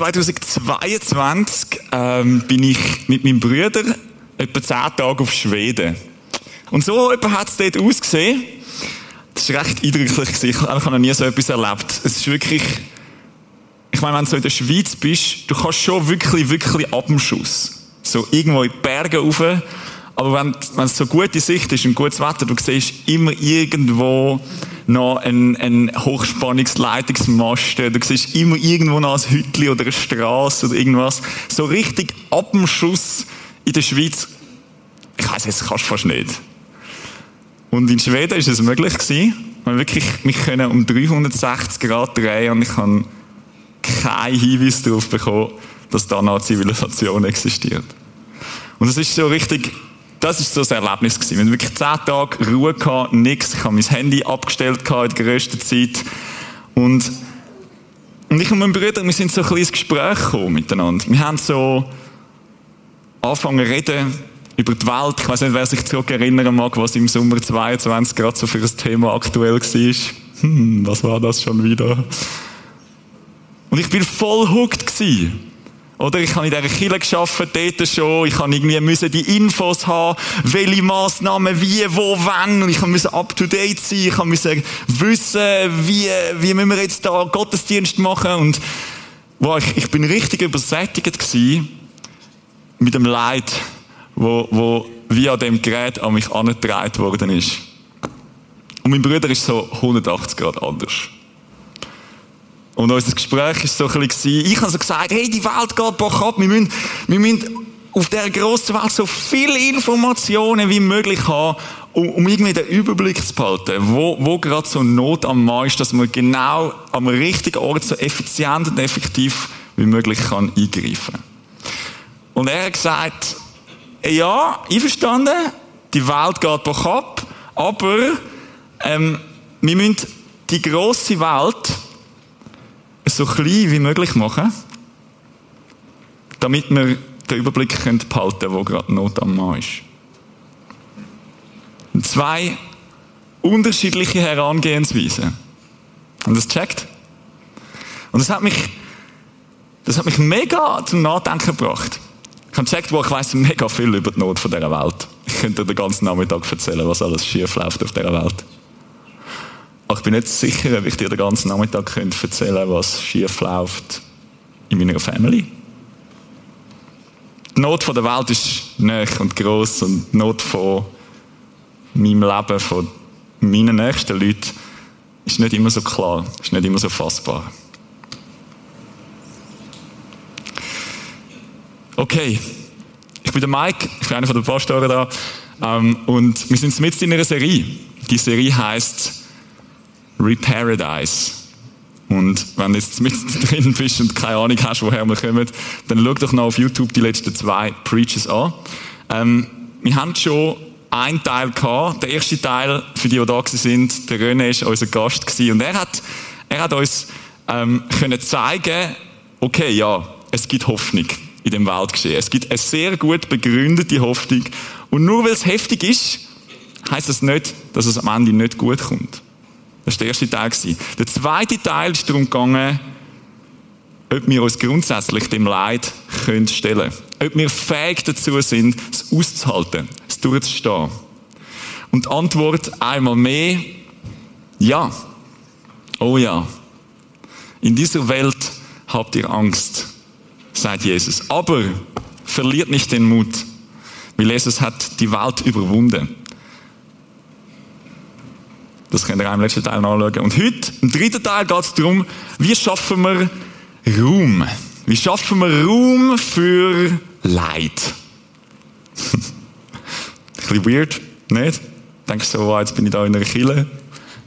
Im Sommer 2022 ähm, bin ich mit meinem Bruder etwa zehn Tage auf Schweden. Und so hat es dort ausgesehen. Das war recht eindrücklich. Ich habe noch nie so etwas erlebt. Es ist wirklich, ich meine, wenn du so in der Schweiz bist, du kannst schon wirklich, wirklich ab dem Schuss. So irgendwo in die Berge rauf. Aber wenn, wenn es so gute Sicht ist und gutes Wetter, du siehst immer irgendwo noch ein, ein Hochspannungsleitungsmasten, du siehst immer irgendwo noch ein Hütli oder eine Straße oder irgendwas. So richtig ab dem Schuss in der Schweiz, ich weiss, jetzt kannst du fast nicht. Und in Schweden ist es möglich gewesen, wir wirklich mich können um 360 Grad drehen und ich habe keinen Hinweis darauf bekommen, dass da noch eine Zivilisation existiert. Und es ist so richtig, das ist so ein Erlebnis gewesen. Wir haben wirklich zehn Tage Ruhe gehabt, nichts. Ich habe mein Handy abgestellt gehabt in der grössten Zeit. Und, und ich und mein Bruder, wir sind so ein kleines Gespräch gekommen miteinander. Wir haben so angefangen zu reden über die Welt. Ich weiß nicht, wer sich zurückerinnern mag, was im Sommer 22 gerade so für ein Thema aktuell war. Hm, was war das schon wieder? Und ich bin voll hooked gewesen. Oder ich habe in dieser Kirche gearbeitet, dort schon. Ich habe irgendwie müssen die Infos haben, welche Massnahmen, wie, wo, wann. Und ich musste up to date sein. Ich musste wissen, wie, wie müssen wir jetzt da Gottesdienst machen. Und, wow, ich, ich bin richtig übersättigt gewesen mit dem Leid, wo, wo via dem Gerät an mich angetragen worden ist. Und mein Bruder ist so 180 Grad anders. Und unser Gespräch war so ein bisschen, ich habe so gesagt, hey, die Welt geht bock ab, wir müssen, wir müssen auf dieser grossen Welt so viele Informationen wie möglich haben, um, um irgendwie den Überblick zu behalten, wo, wo gerade so Not am Mann ist, dass man genau am richtigen Ort so effizient und effektiv wie möglich kann eingreifen. Und er hat gesagt, ja, einverstanden, die Welt geht bock ab, aber ähm, wir müssen die grosse Welt so klein wie möglich machen, damit wir den Überblick behalten können, wo gerade Not am Mann ist. Zwei unterschiedliche Herangehensweisen. Und das checkt. Und das hat mich, das hat mich mega zum Nachdenken gebracht. Ich habe gecheckt, wo ich weiss mega viel über die Not von dieser Welt. Ich könnte den ganzen Nachmittag erzählen, was alles schief läuft auf dieser Welt. Aber ich bin nicht sicher, ob ich dir den ganzen Nachmittag erzählen könnte, was schief läuft in meiner Family. Die Not der Welt ist nah und gross und die Not von meinem Leben, von meinen nächsten Leuten, ist nicht immer so klar, ist nicht immer so fassbar. Okay, ich bin der Mike, ich bin einer der Pastoren da ähm, und wir sind mit in einer Serie. Die Serie heißt Reparadise. Und wenn du jetzt mit drin bist und keine Ahnung hast, woher wir kommen, dann schau doch noch auf YouTube die letzten zwei Preaches an. Ähm, wir haben schon einen Teil gehabt. Der erste Teil, für die, die da sind, der René war unser Gast gewesen. Und er hat, er hat uns ähm, können zeigen, okay, ja, es gibt Hoffnung in dem Weltgeschehen. Es gibt eine sehr gut begründete Hoffnung. Und nur weil es heftig ist, heißt das nicht, dass es am Ende nicht gut kommt. Das war der erste Teil. Der zweite Teil ist darum gegangen, ob wir uns grundsätzlich dem Leid können stellen können. Ob wir fähig dazu sind, es auszuhalten, es durchzustehen. Und die Antwort einmal mehr, ja. Oh ja. In dieser Welt habt ihr Angst, sagt Jesus. Aber verliert nicht den Mut, weil Jesus hat die Welt überwunden. Das könnt ihr auch im letzten Teil nachschauen. Und heute, im dritten Teil, geht es darum, wie schaffen wir Raum? Wie schaffen wir Raum für Leid? Ein bisschen weird, nicht? Denkst du so, jetzt bin ich da in einer Kille.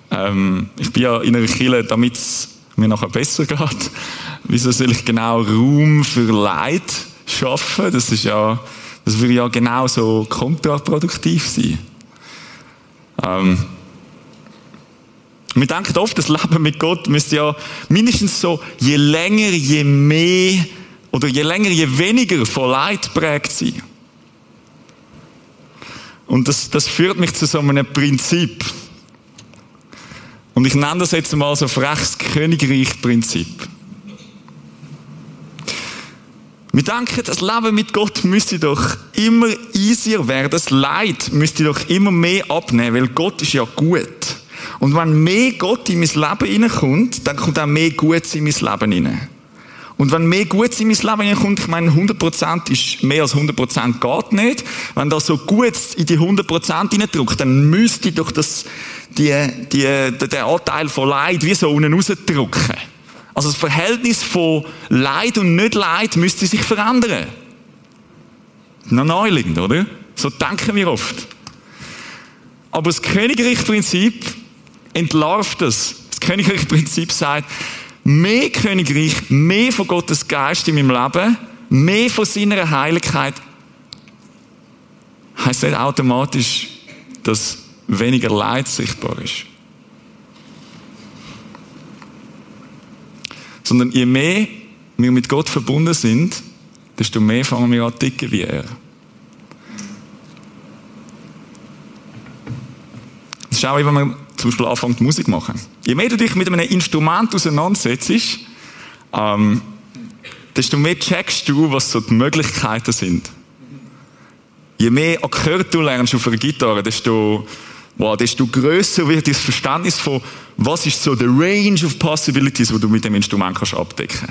Ähm, ich bin ja in einer Kille, damit es mir nachher besser geht. Wieso soll ich genau Raum für Leid schaffen? Das ist ja, das würde ja genau so kontraproduktiv sein. Ähm, wir denken oft, das Leben mit Gott müsste ja mindestens so, je länger, je mehr, oder je länger, je weniger von Leid prägt sein. Und das, das führt mich zu so einem Prinzip. Und ich nenne das jetzt mal so freches Königreich-Prinzip. Wir denken, das Leben mit Gott müsste doch immer easier werden. Das Leid müsste doch immer mehr abnehmen, weil Gott ist ja gut. Und wenn mehr Gott in mein Leben hineinkommt, dann kommt auch mehr Gutes in mein Leben hinein. Und wenn mehr Gutes in mein Leben hineinkommt, ich meine, 100% ist mehr als 100% geht nicht. Wenn da so gut in die 100% hineindrückt, dann müsste doch das, die, die, der Anteil von Leid wie so unten rausdrücken. Also das Verhältnis von Leid und nicht Leid müsste sich verändern. Noch naheliegend, oder? So denken wir oft. Aber das Königreichprinzip entlarvt das. Das Königreichprinzip sagt, mehr Königreich, mehr von Gottes Geist in meinem Leben, mehr von seiner Heiligkeit, heißt nicht automatisch, dass weniger Leid sichtbar ist. Sondern je mehr wir mit Gott verbunden sind, desto mehr fangen wir an ticken wie er. Das ist auch, wenn man zum Beispiel anfängt, Musik zu machen. Je mehr du dich mit einem Instrument auseinandersetzt, ähm, desto mehr checkst du, was so die Möglichkeiten sind. Je mehr Akkorde du lernst auf einer Gitarre, desto, wow, desto grösser wird das Verständnis von, was ist so der Range of Possibilities, wo du mit dem Instrument kannst abdecken.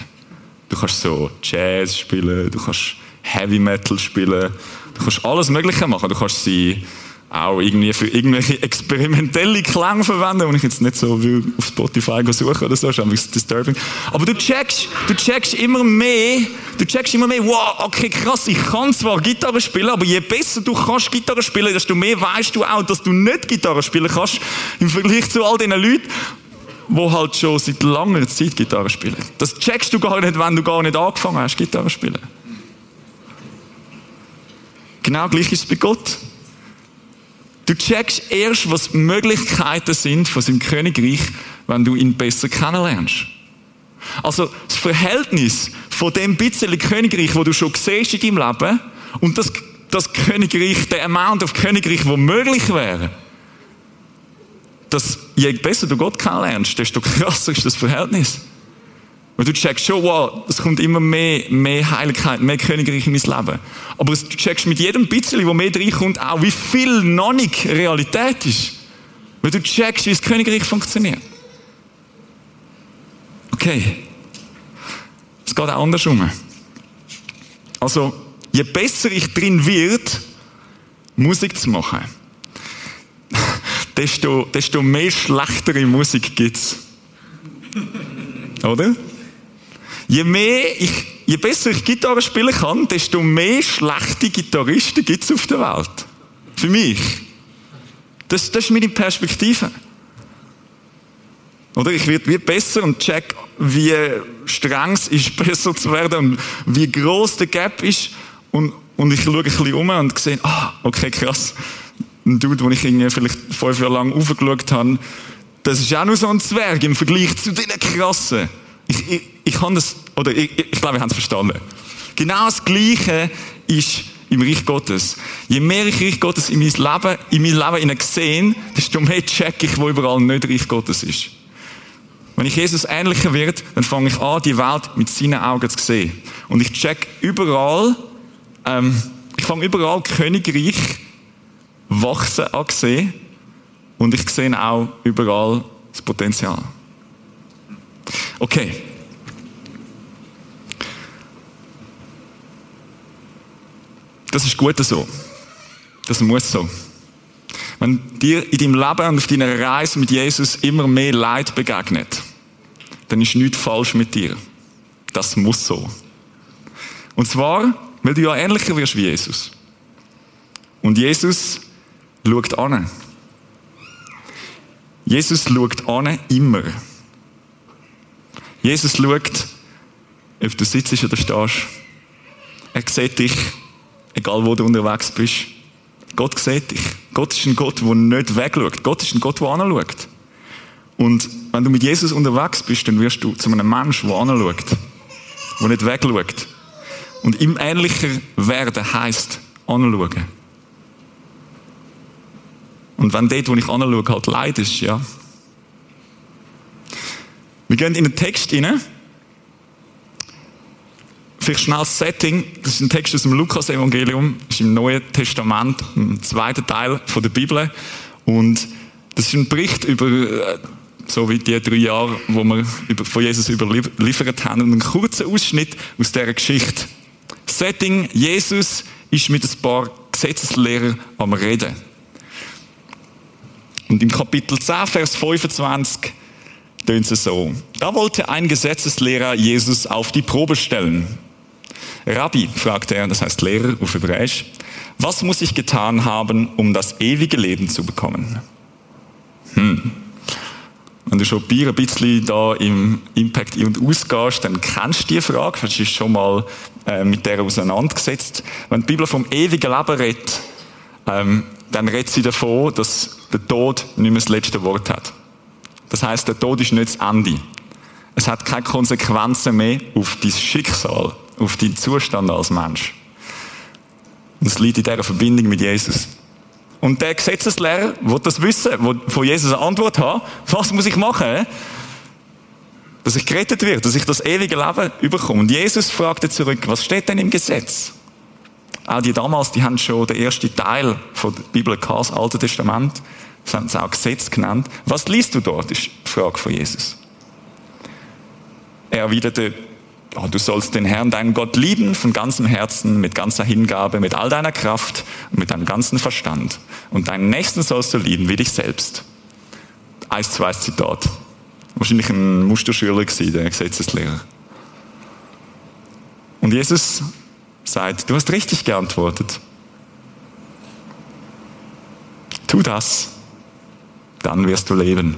Du kannst so Jazz spielen, du kannst Heavy Metal spielen, du kannst alles Mögliche machen. Du kannst sie auch irgendwie für irgendwelche experimentelle Klänge verwenden, die ich jetzt nicht so will auf Spotify suchen oder so, ist einfach disturbing. Aber du checkst, du checkst immer mehr, du checkst immer mehr, wow, okay, krass, ich kann zwar Gitarre spielen, aber je besser du kannst Gitarre spielen, desto mehr weißt du auch, dass du nicht Gitarre spielen kannst, im Vergleich zu all diesen Leuten, die halt schon seit langer Zeit Gitarre spielen. Das checkst du gar nicht, wenn du gar nicht angefangen hast, Gitarre zu spielen. Genau gleich ist es bei Gott. Du checkst erst, was die Möglichkeiten sind von seinem Königreich, wenn du ihn besser kennenlernst. Also das Verhältnis von dem bisschen Königreich, wo du schon siehst in deinem Leben, und das, das Königreich, der Amount of Königreich, wo möglich wäre, dass je besser du Gott kennenlernst, desto krasser ist das Verhältnis. Weil du checkst schon, wow, es kommt immer mehr, mehr Heiligkeit, mehr Königreich in mein Leben. Aber du checkst mit jedem bisschen, wo mehr reinkommt, auch wie viel noch nicht Realität ist. Weil du checkst, wie das Königreich funktioniert. Okay. Es geht auch andersrum. Also, je besser ich drin wird, Musik zu machen, desto, desto mehr schlechtere Musik gibt's. Oder? Je mehr ich, je besser ich Gitarre spielen kann, desto mehr schlechte Gitarristen gibt es auf der Welt. Für mich. Das, das ist meine Perspektive. Oder ich werde besser und check, wie streng es ist, besser zu werden und wie groß der Gap ist. Und, und ich schaue ein bisschen um und sehe, ah, okay, krass. Ein Dude, den ich irgendwie vielleicht fünf Jahre lang aufgeschaut habe, das ist auch nur so ein Zwerg im Vergleich zu den krassen. Ich, ich, ich kann das, oder ich, ich glaube, wir haben es verstanden. Genau das Gleiche ist im Reich Gottes. Je mehr ich Reich Gottes in mein Leben, in mein Leben sehe, desto mehr check ich, wo überall nicht Reich Gottes ist. Wenn ich Jesus ähnlicher wird, dann fange ich an, die Welt mit seinen Augen zu sehen. Und ich check überall, ähm, ich fange überall Königreich wachsen an sehen. Und ich sehe auch überall das Potenzial. Okay. Das ist gut so. Das muss so. Wenn dir in deinem Leben und auf deiner Reise mit Jesus immer mehr Leid begegnet, dann ist nichts falsch mit dir. Das muss so. Und zwar, weil du ja ähnlicher wirst wie Jesus. Und Jesus schaut an. Jesus schaut an immer. Jesus schaut, ob du sitzt oder stehst. Er sieht dich, egal wo du unterwegs bist. Gott sieht dich. Gott ist ein Gott, der nicht wegschaut. Gott ist ein Gott, der anschaut. Und wenn du mit Jesus unterwegs bist, dann wirst du zu einem Menschen, der anschaut. Der nicht wegschaut. Und ihm ähnlicher werden heisst, anschauen. Und wenn dort, wo ich anschaue, halt Leid ist, ja, wir gehen in den Text hinein. vielleicht schnell das Setting. Das ist ein Text aus dem Lukas-Evangelium, ist im Neuen Testament, im zweiten Teil der Bibel. Und das ist ein Bericht über, äh, so wie die drei Jahre, wo wir von Jesus überliefert haben. Und ein kurzer Ausschnitt aus dieser Geschichte. Setting, Jesus ist mit ein paar Gesetzeslehrern am Reden. Und im Kapitel 10, Vers 25 tönt es so. Da wollte ein Gesetzeslehrer Jesus auf die Probe stellen. Rabbi, fragte er, das heißt Lehrer auf Hebräisch, was muss ich getan haben, um das ewige Leben zu bekommen? Hm. Wenn du schon ein bisschen da im Impact in- und ausgehst, dann kennst du die Frage, hast du dich schon mal äh, mit der auseinandergesetzt. Wenn die Bibel vom ewigen Leben redet, ähm, dann redet sie davon, dass der Tod nicht mehr das letzte Wort hat. Das heißt, der Tod ist nicht das Ende. Es hat keine Konsequenzen mehr auf dein Schicksal, auf deinen Zustand als Mensch. Und es liegt in dieser Verbindung mit Jesus. Und der Gesetzeslehrer will das wissen, will von Jesus eine Antwort haben. Was muss ich machen? Dass ich gerettet werde, dass ich das ewige Leben überkomme. Und Jesus fragte zurück, was steht denn im Gesetz? Auch die damals, die haben schon den ersten Teil von der Bibel gehabt, das Alte Testament. Das haben sie auch Gesetz genannt. Was liest du dort? ist die Frage von Jesus. Er erwiderte, oh, du sollst den Herrn, deinen Gott lieben von ganzem Herzen, mit ganzer Hingabe, mit all deiner Kraft und mit deinem ganzen Verstand. Und deinen Nächsten sollst du lieben wie dich selbst. Eins, zwei Zitat. Wahrscheinlich ein Musterschüler gewesen, der Gesetzeslehrer. Und Jesus sagt, du hast richtig geantwortet. Tu das, dann wirst du leben.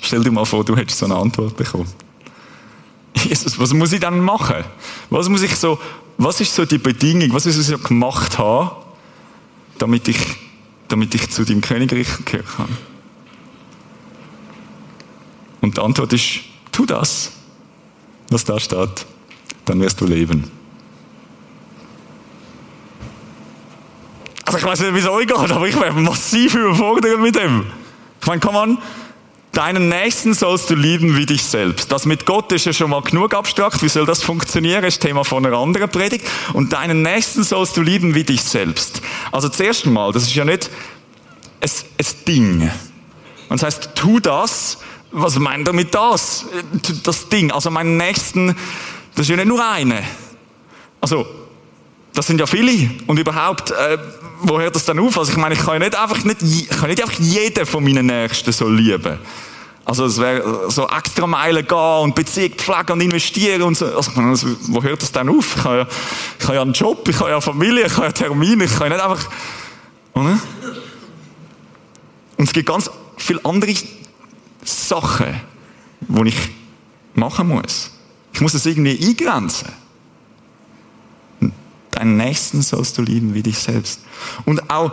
Stell dir mal vor, du hättest so eine Antwort bekommen. Jesus, was muss ich dann machen? Was muss ich so, was ist so die Bedingung, was muss ich so gemacht haben, damit ich, damit ich zu deinem Königreich gehören kann? Und die Antwort ist, tu das, was da steht, dann wirst du leben. Also ich weiß nicht, wie es euch geht, aber ich wäre massiv überfordert mit dem. Ich meine, komm an, deinen Nächsten sollst du lieben wie dich selbst. Das mit Gott ist ja schon mal genug abstrakt. Wie soll das funktionieren? Ist Thema von einer anderen Predigt. Und deinen Nächsten sollst du lieben wie dich selbst. Also zuerst einmal, das ist ja nicht ein, ein Ding. Und das heißt, tu das. Was meint er mit das? Das Ding. Also meinen Nächsten, das ist ja nicht nur eine. Also, das sind ja viele. Und überhaupt, äh, wo hört das dann auf? Also ich meine, ich kann ja nicht einfach, nicht, ich kann nicht einfach jeden von meinen Nächsten so lieben. Also es wäre so extra Meilen gehen und Beziehung pflegen und investieren und so. Also, wo hört das dann auf? Ich habe, ja, ich habe ja einen Job, ich habe ja Familie, ich habe ja Termine, ich kann ja nicht einfach... Oder? Und es gibt ganz viele andere Sachen, die ich machen muss. Ich muss es irgendwie eingrenzen. Deinen Nächsten sollst du lieben wie dich selbst. Und auch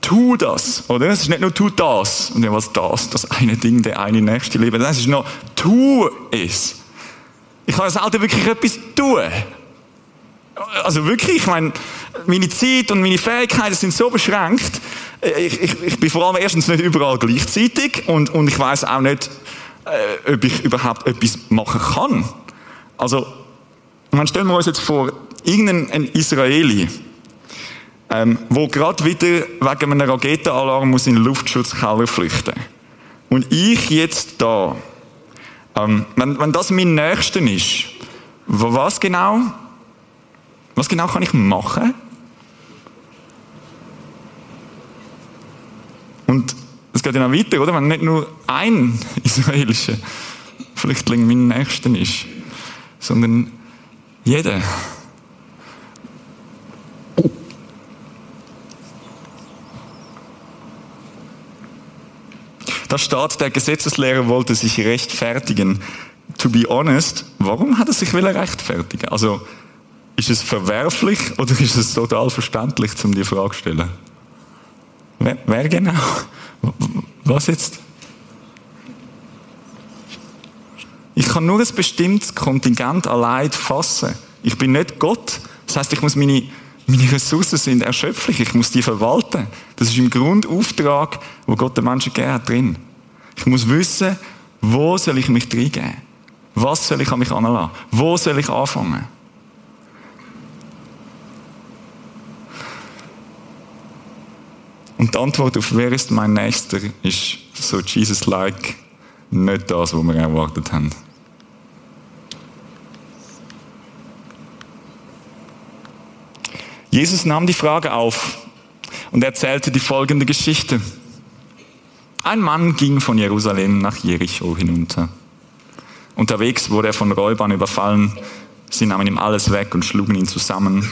tu das, oder? Es ist nicht nur tu das, und ja, was das, das eine Ding, der eine Nächste lieben. Das ist noch tu es. Ich kann selten wirklich etwas tun. Also wirklich, ich meine, meine Zeit und meine Fähigkeiten sind so beschränkt. Ich, ich, ich bin vor allem erstens nicht überall gleichzeitig und, und ich weiß auch nicht, äh, ob ich überhaupt etwas machen kann. Also, man stellen wir uns jetzt vor, irgendein Israeli, ähm, wo gerade wieder wegen einem Raketenalarm muss in den Luftschutzkeller flüchten. Und ich jetzt da, ähm, wenn, wenn das mein Nächster ist, was genau, was genau kann ich machen? Und es geht ja noch weiter, oder? Wenn nicht nur ein israelischer Flüchtling mein Nächster ist, sondern jeder. Da steht, der Gesetzeslehrer wollte sich rechtfertigen. To be honest, warum hat er sich rechtfertigen? Also, ist es verwerflich oder ist es total verständlich, um die Frage zu stellen? Wer, wer genau? Was jetzt? Ich kann nur ein bestimmtes Kontingent allein fassen. Ich bin nicht Gott. Das heißt, ich muss meine, meine Ressourcen sind erschöpflich. Ich muss die verwalten. Das ist im Grundauftrag, wo Gott den Menschen gegeben hat, drin. Ich muss wissen, wo soll ich mich reingeben? Was soll ich an mich anlassen? Wo soll ich anfangen? Und die Antwort auf wer ist mein Nächster ist so Jesus-like nicht das, was wir erwartet haben. Jesus nahm die Frage auf und erzählte die folgende Geschichte. Ein Mann ging von Jerusalem nach Jericho hinunter. Unterwegs wurde er von Räubern überfallen. Sie nahmen ihm alles weg und schlugen ihn zusammen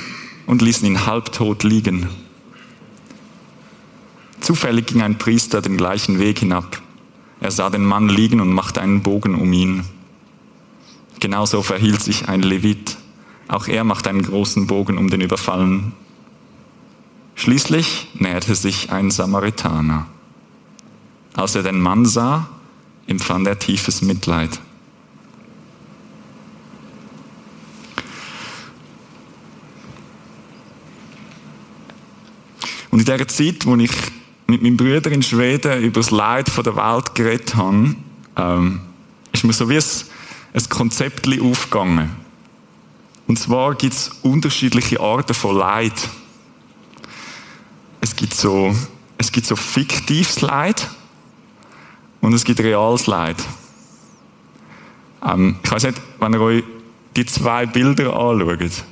und ließen ihn halbtot liegen. Zufällig ging ein Priester den gleichen Weg hinab. Er sah den Mann liegen und machte einen Bogen um ihn. Genauso verhielt sich ein Levit. Auch er machte einen großen Bogen um den Überfallen. Schließlich näherte sich ein Samaritaner. Als er den Mann sah, empfand er tiefes Mitleid. Und in der Zeit, wo ich mit meinem Bruder in Schweden über das Leid der Welt geredet habe, ähm, ist mir so wie ein Konzept aufgegangen. Und zwar gibt es unterschiedliche Arten von Leid. Es gibt so, es gibt so fiktives Leid und es gibt reales Leid. Ähm, ich weiß nicht, wenn ihr euch die zwei Bilder anschaut,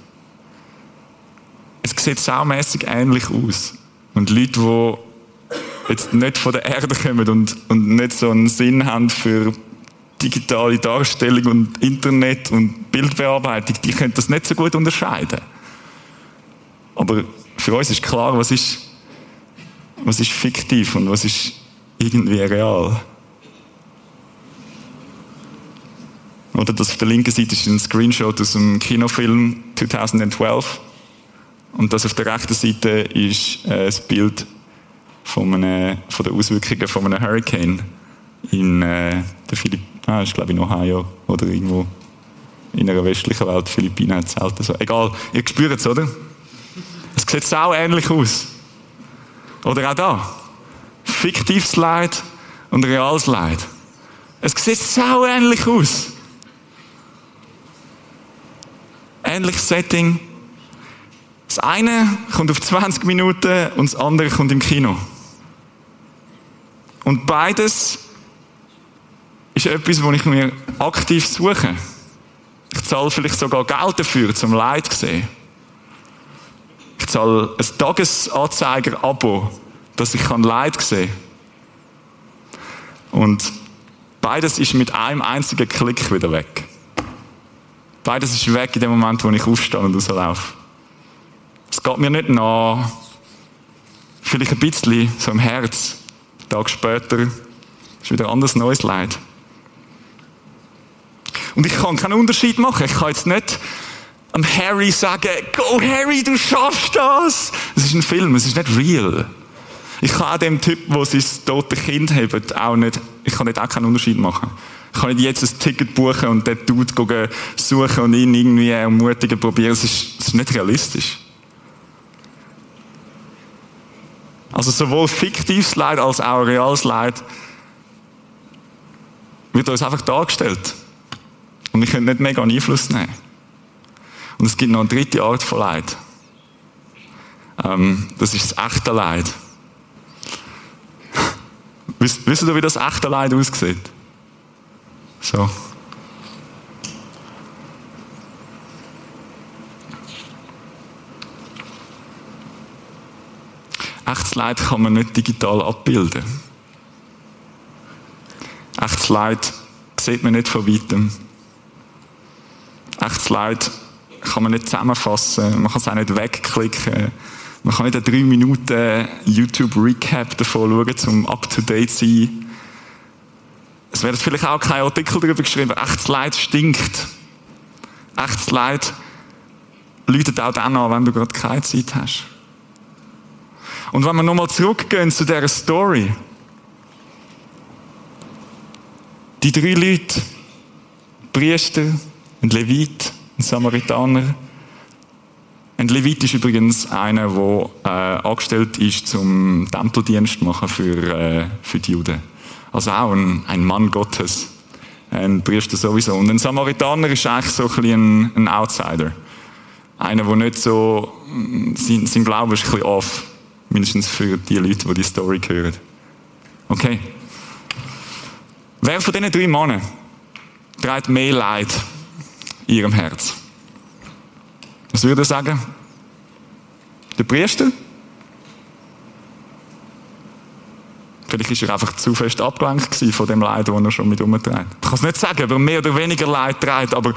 es sieht saumässig ähnlich aus. Und Leute, die jetzt nicht von der Erde kommen und, und nicht so einen Sinn haben für digitale Darstellung und Internet und Bildbearbeitung, die können das nicht so gut unterscheiden. Aber für uns ist klar, was ist, was ist fiktiv und was ist irgendwie real. Oder das auf der linken Seite ist ein Screenshot aus dem Kinofilm 2012. Und das auf der rechten Seite ist äh, das Bild von, einem, von den Auswirkungen von einem Hurricane in äh, der Philippinen, ah, ist glaube ich in Ohio oder irgendwo in einer westlichen Welt, Philippinen hat es selten so. Egal, ihr spürt es, oder? Es sieht sau ähnlich aus. Oder auch da. Fiktives Leid und reales Leid. Es sieht sau ähnlich aus. Ähnliches Setting. Das eine kommt auf 20 Minuten und das andere kommt im Kino. Und beides ist etwas, wo ich mir aktiv suche. Ich zahle vielleicht sogar Geld dafür, zum Leid zu sehen. Ich zahle ein Tagesanzeiger-Abo, dass ich Leid sehen kann. Und beides ist mit einem einzigen Klick wieder weg. Beides ist weg in dem Moment, wo ich aufstehe und rauslaufe. Es geht mir nicht nach, vielleicht ein bisschen so im Herz, Tag später ist wieder ein anderes neues Leid. Und ich kann keinen Unterschied machen. Ich kann jetzt nicht am Harry sagen, go Harry, du schaffst das. Es ist ein Film, es ist nicht real. Ich kann auch dem Typ, der sein totes Kind hat, auch nicht, ich kann nicht auch keinen Unterschied machen. Ich kann nicht jetzt ein Ticket buchen und den Dude suchen und ihn irgendwie ermutigen, probieren. Es ist, ist nicht realistisch. Also sowohl fiktives Leid als auch reales Leid wird uns einfach dargestellt. Und wir können nicht mega Einfluss nehmen. Und es gibt noch eine dritte Art von Leid. Ähm, das ist das echte Leid. Wisst, ihr, wie das echte Leid aussieht? So. Echtes Leid kann man nicht digital abbilden. Echtes Leid sieht man nicht von weitem. Echtes Leid kann man nicht zusammenfassen, man kann es auch nicht wegklicken. Man kann nicht eine 3 Minuten YouTube-Recap davon schauen, um up-to-date zu sein. Es werden vielleicht auch kein Artikel darüber geschrieben, echtes Leid stinkt. Echtes Leid läutet auch dann an, wenn du gerade keine Zeit hast. Und wenn wir nochmal zurückgehen zu dieser Story. Die drei Leute, Priester, ein Levit, ein Samaritaner. Ein Levit ist übrigens einer, der äh, angestellt ist, zum Tempeldienst machen für, äh, für die Juden. Also auch ein, ein Mann Gottes. Ein Priester sowieso. Und ein Samaritaner ist eigentlich so ein bisschen ein, Outsider. Einer, der nicht so, sein, sein Glaube ist ein bisschen off. Mindestens für die Leute, die die Story hören. Okay. Wer von diesen drei Männern trägt mehr Leid ihrem Herz? Was würde er sagen? Der Priester? Vielleicht ist er einfach zu fest abgelenkt von dem Leid, das er schon mit umträgt. Ich kann es nicht sagen, ob er mehr oder weniger Leid trägt, aber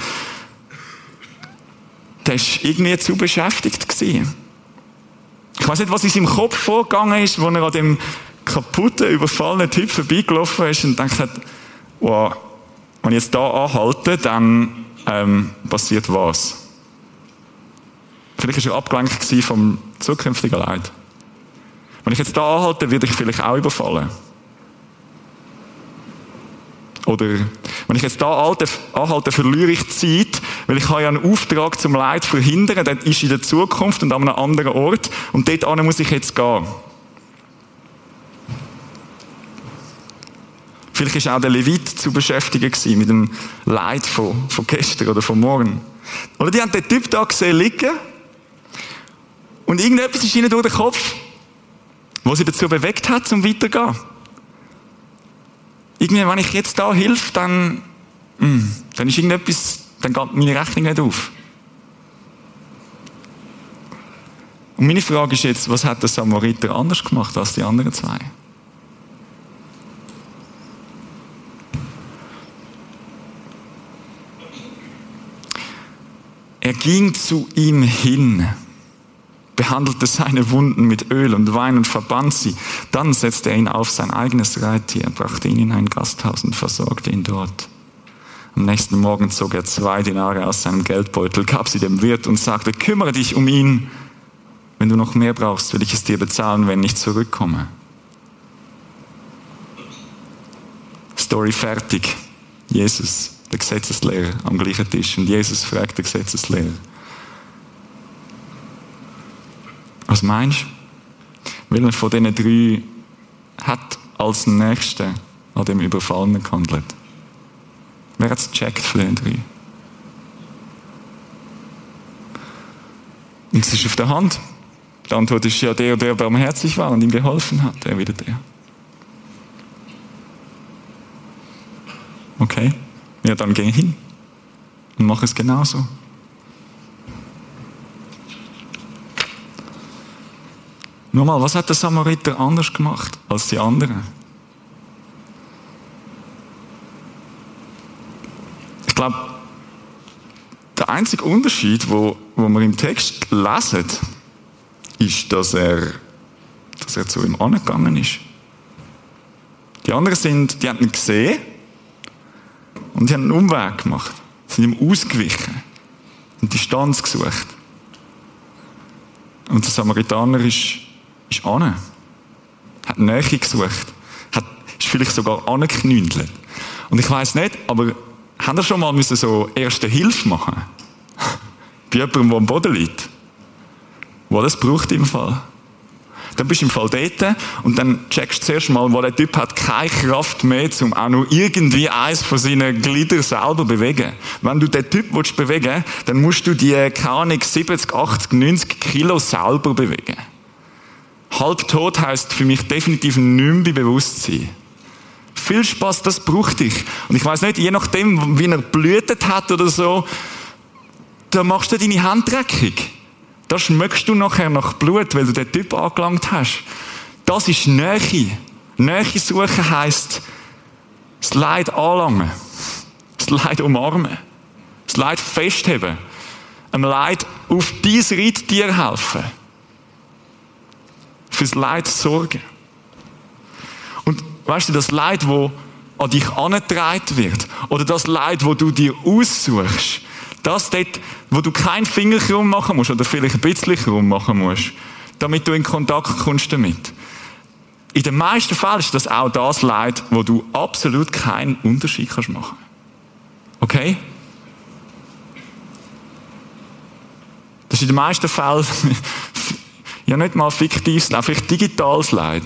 der war irgendwie zu beschäftigt. Ich weiß nicht, was in seinem Kopf vorgegangen ist, wo er an dem kaputten, überfallenen Typ vorbeigelaufen ist und denkt hat, wow, wenn ich jetzt da anhalte, dann ähm, passiert was. Vielleicht war er abgelenkt vom zukünftigen Leid. Wenn ich jetzt da anhalte, werde ich vielleicht auch überfallen. Oder wenn ich jetzt da anhalte, verliere ich Zeit, weil ich habe ja einen Auftrag zum Leid verhindern, der ist in der Zukunft und an einem anderen Ort und dort muss ich jetzt gehen. Vielleicht war auch der Levit zu beschäftigen mit dem Leid von, von gestern oder von morgen. Oder die haben den Typ da gesehen liegen und irgendetwas ist ihnen durch den Kopf, was sie dazu bewegt hat, zum weiterzugehen. Irgendwie, wenn ich jetzt da hilf, dann, mh, hm, dann ist irgendetwas, dann geht meine Rechnung nicht auf. Und meine Frage ist jetzt, was hat der Samariter anders gemacht als die anderen zwei? Er ging zu ihm hin behandelte seine Wunden mit Öl und Wein und verband sie. Dann setzte er ihn auf sein eigenes Reittier, brachte ihn in ein Gasthaus und versorgte ihn dort. Am nächsten Morgen zog er zwei Dinare aus seinem Geldbeutel, gab sie dem Wirt und sagte, kümmere dich um ihn. Wenn du noch mehr brauchst, will ich es dir bezahlen, wenn ich zurückkomme. Story fertig. Jesus, der Gesetzeslehrer, am gleichen Tisch. Und Jesus fragt den Gesetzeslehrer, Was meinst du? Welcher von diesen drei hat als Nächster an dem Überfallenen gehandelt? Wer hat es gecheckt von den drei? Und es ist auf der Hand. Die Antwort ist ja der, der barmherzig war und ihm geholfen hat. Er wieder der. Okay? Ja, dann geh hin und mach es genauso. Nur mal, was hat der Samariter anders gemacht als die anderen? Ich glaube, der einzige Unterschied, wo, wo wir im Text lesen, ist, dass er, dass er zu ihm angegangen ist. Die anderen sind, die haben gesehen und die haben einen Umweg gemacht, sind ihm ausgewichen und Distanz gesucht. Und der Samaritaner ist ist an. Hat Nähe gesucht. Hat, ist vielleicht sogar angeknündelt. Und ich weiß nicht, aber haben ihr schon mal müssen so erste Hilfe machen? Bei jemandem, der am Boden liegt? Wo das braucht im Fall. Dann bist du im Fall dort und dann checkst du zuerst mal, wo der Typ hat keine Kraft mehr, um auch nur irgendwie eins von seinen Gliedern selber bewegen. Wenn du den Typ willst bewegen dann musst du die, keine Ahnung, 70, 80, 90 Kilo selber bewegen. Halbtot heißt für mich definitiv nicht mehr Bewusstsein. Viel Spaß, das braucht ich. Und ich weiß nicht, je nachdem, wie er blühtet hat oder so, da machst du deine Hand. Da schmeckst du nachher nach Blut, weil du den Typ angelangt hast. Das ist Nähe. Nähe suchen heisst, das Leid anlangen. Das Leid umarmen. Das Leid festheben. Einem Leid auf dein Reittier helfen fürs Leid sorgen. Und weißt du, das Leid, wo an dich angetragen wird, oder das Leid, wo du dir aussuchst, das dort, wo du keinen Finger krumm machen musst, oder vielleicht ein bisschen krumm machen musst, damit du in Kontakt kommst damit. In den meisten Fällen ist das auch das Leid, wo du absolut keinen Unterschied kannst machen. Okay? Das ist in den meisten Fällen ja nicht mal fiktives Leid, vielleicht digitales Leid.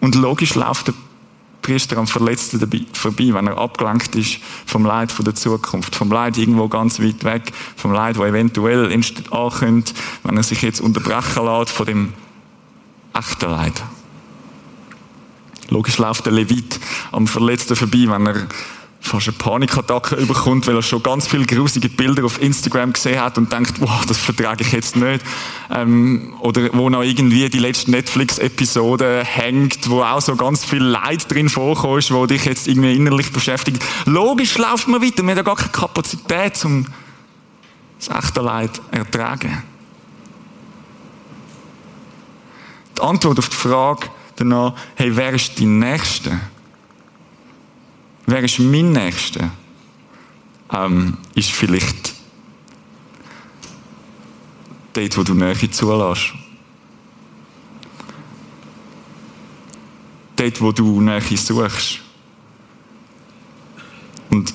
Und logisch läuft der Priester am Verletzten vorbei, wenn er abgelenkt ist vom Leid von der Zukunft, vom Leid irgendwo ganz weit weg, vom Leid, wo eventuell ankommt, wenn er sich jetzt unterbrechen lässt von dem echten Leid. Logisch läuft der Levit am Verletzten vorbei, wenn er fast eine Panikattacke überkommt, weil er schon ganz viele grusige Bilder auf Instagram gesehen hat und denkt, wow, das vertrage ich jetzt nicht. Ähm, oder wo noch irgendwie die letzte Netflix-Episode hängt, wo auch so ganz viel Leid drin vorkommt, wo dich jetzt irgendwie innerlich beschäftigt. Logisch läuft man weiter, man hat ja gar keine Kapazität, um das echte Leid ertragen. Die Antwort auf die Frage danach, hey, wer ist die Nächste? Wer ist mein Nächster? Ähm, ist vielleicht dort, wo du Nähe zulässt. Dort, wo du Nähe suchst. Und,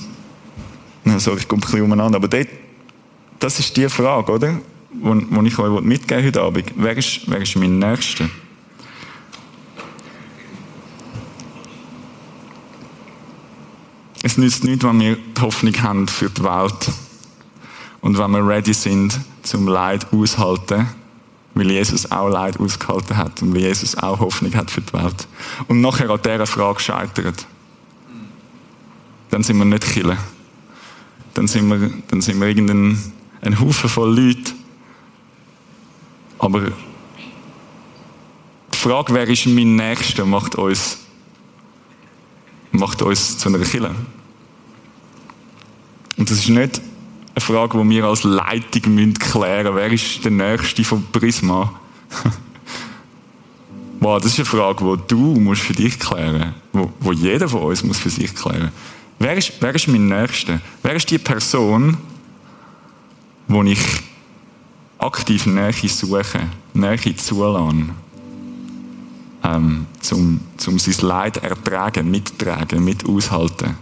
na, sorry, ich komme ein bisschen umeinander, aber dort, das ist die Frage, oder? Wo ich euch heute Abend. Wer ist, wer ist mein Nächster? Es nützt nichts, wenn wir die Hoffnung haben für die Welt und wenn wir ready sind, zum Leid aushalten, weil Jesus auch Leid ausgehalten hat und weil Jesus auch Hoffnung hat für die Welt. Und nachher an dieser Frage scheitert. Dann sind wir nicht Killer. Dann sind wir, dann sind wir irgendein ein Haufen voll Leute. Aber die Frage, wer ist mein Nächster, macht uns macht uns zu einer Kille. Und das ist nicht eine Frage, die wir als Leitung klären müssen. Wer ist der Nächste vom Prisma? wow, das ist eine Frage, die du musst für dich klären musst. Die jeder von uns muss für sich klären wer ist, wer ist mein Nächster? Wer ist die Person, wo ich aktiv Nähe suche, Nähe zulasse? Ähm, zum, zum sein Leid ertragen, mittragen, mit aushalten.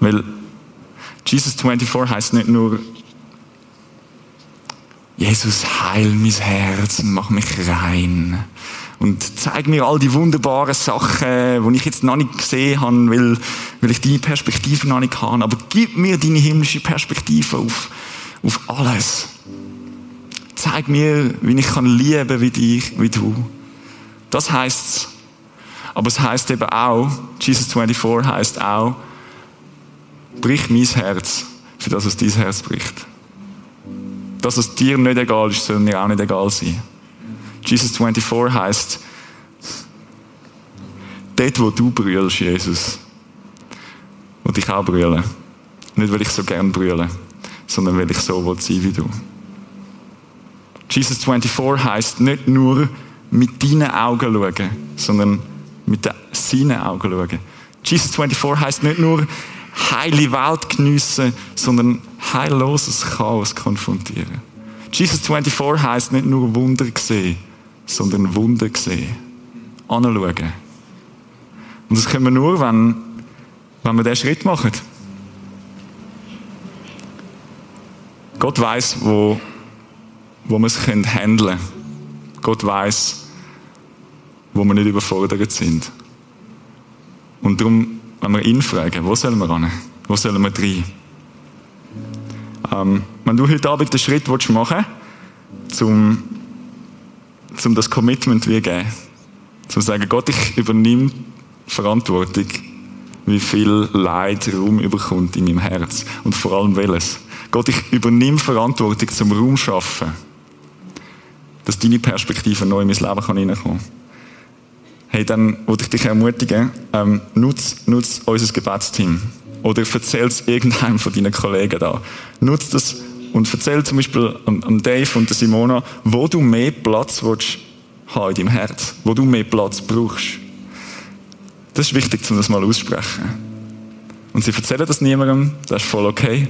Weil Jesus 24 heißt nicht nur, Jesus, heil mein Herz, mach mich rein. Und zeig mir all die wunderbaren Sachen, die ich jetzt noch nicht gesehen habe, weil, weil ich deine Perspektive noch nicht habe. Aber gib mir deine himmlische Perspektive auf, auf alles. Zeig mir, wie ich kann lieben wie dich, wie du. Das heißt Aber es heißt eben auch, Jesus 24 heißt auch, brich mein Herz, für das was dein Herz bricht. Das, was dir nicht egal ist, soll mir auch nicht egal sein. Jesus 24 heißt, dort, wo du brüllst, Jesus, und ich auch brüllen. Nicht, weil ich so gern brülle, sondern weil ich so will sein wie du. Jesus 24 heißt nicht nur mit deinen Augen schauen, sondern mit seinen Augen schauen. Jesus 24 heißt nicht nur heile Welt geniessen, sondern heilloses Chaos konfrontieren. Jesus 24 heißt nicht nur Wunder sehen, sondern Wunder sehen. Anschauen. Und das können wir nur, wenn, wenn wir diesen Schritt machen. Gott weiß, wo wo wir es handeln können. Gott weiß, wo wir nicht überfordert sind. Und darum, wenn wir ihn fragen, wo sollen wir ran? Wo sollen wir rein? Ähm, wenn du heute Abend den Schritt machen willst, zum, zum das Commitment wie geben, zum sagen, Gott, ich übernehme Verantwortung, wie viel Leid Raum überkommt in meinem Herz und vor allem welches. Gott, ich übernehme Verantwortung zum Raum schaffen dass deine Perspektive neu in mein Leben kann reinkommen kann. Hey, dann würde ich dich ermutigen, ähm, nutz, nutz unser Gebetsteam. Oder erzähl es irgendeinem von deinen Kollegen da. Nutz das und erzähl zum Beispiel am, Dave und der Simona, wo du mehr Platz willst haben in deinem Herz. Wo du mehr Platz brauchst. Das ist wichtig, um das mal aussprechen. Und sie erzählen das niemandem, das ist voll okay.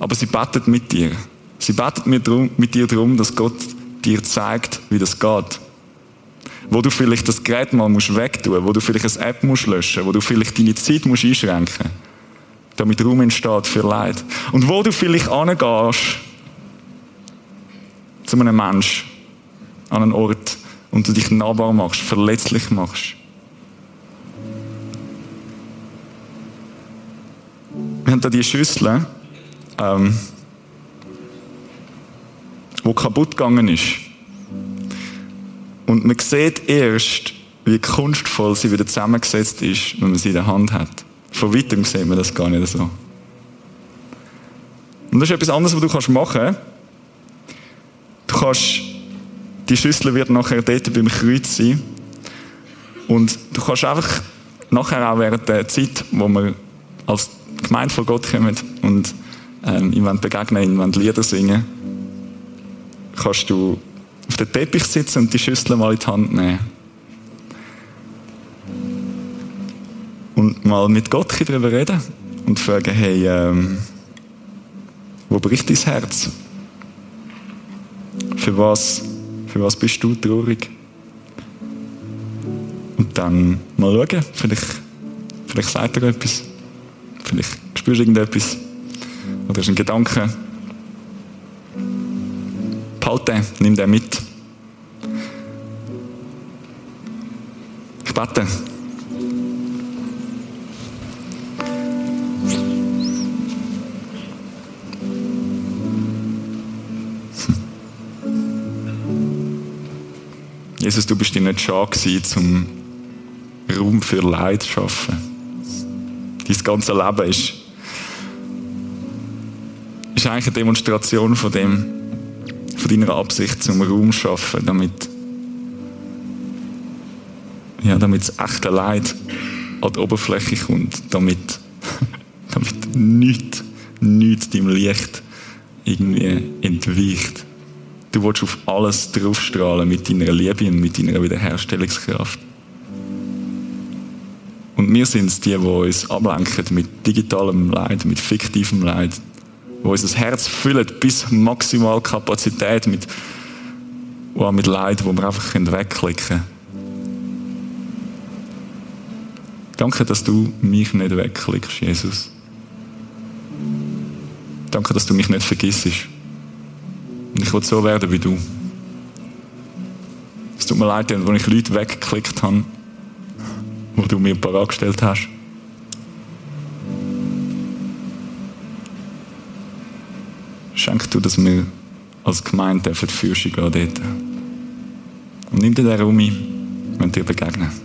Aber sie beten mit dir. Sie beten mit, mit dir darum, dass Gott dir zeigt, wie das geht. Wo du vielleicht das Gerät mal musst wegtun, wo du vielleicht eine App musst löschen, wo du vielleicht deine Zeit musst einschränken, damit Raum entsteht für Leid. Und wo du vielleicht angehst zu einem Mensch, an einen Ort, und du dich nahbar machst, verletzlich machst. Wir haben da die Schüssel. Ähm, wo kaputt gegangen ist. Und man sieht erst, wie kunstvoll sie wieder zusammengesetzt ist, wenn man sie in der Hand hat. Von weitem sieht man das gar nicht so. Und das ist etwas anderes, was du kannst machen. Du kannst, die Schüssel wird nachher dort beim Kreuz sein. Und du kannst einfach nachher auch während der Zeit, wo wir als Gemeinde von Gott kommen und ähm, ihm begegnen, ihm Lieder singen, kannst du auf den Teppich sitzen und die Schüssel mal in die Hand nehmen. Und mal mit Gott darüber reden und fragen, hey, ähm, wo bricht dein Herz? Für was, für was bist du traurig? Und dann mal schauen, vielleicht, vielleicht sagt er etwas. Vielleicht spürst du irgendetwas. Oder ist ein Gedanke. Behalte den, nimm den mit. Ich bete. Jesus, du bist dir nicht schade gewesen, zum Raum für Leid zu schaffen. Dein ganze Leben ist, ist eigentlich eine Demonstration von dem, deiner Absicht zum Raum schaffen, damit, ja, damit das echte Leid an die Oberfläche kommt, damit, damit nichts, nichts deinem Licht irgendwie entweicht. Du willst auf alles draufstrahlen mit deiner Liebe und mit deiner Wiederherstellungskraft. Und wir sind es, die, die uns ablenken mit digitalem Leid, mit fiktivem Leid, wo unser Herz füllen bis maximal Kapazität mit, oh, mit Leid, wo wir einfach wegklicken können. Danke, dass du mich nicht wegklickst, Jesus. Danke, dass du mich nicht vergisst. Und ich will so werden wie du. Es tut mir leid, wenn ich Leute weggeklickt habe, wo du mir parat gestellt hast. Schenk du, dass wir als Gemeinde für die Führung gehen dort. Und nimm dir den Raum ein, wenn dir begegnen.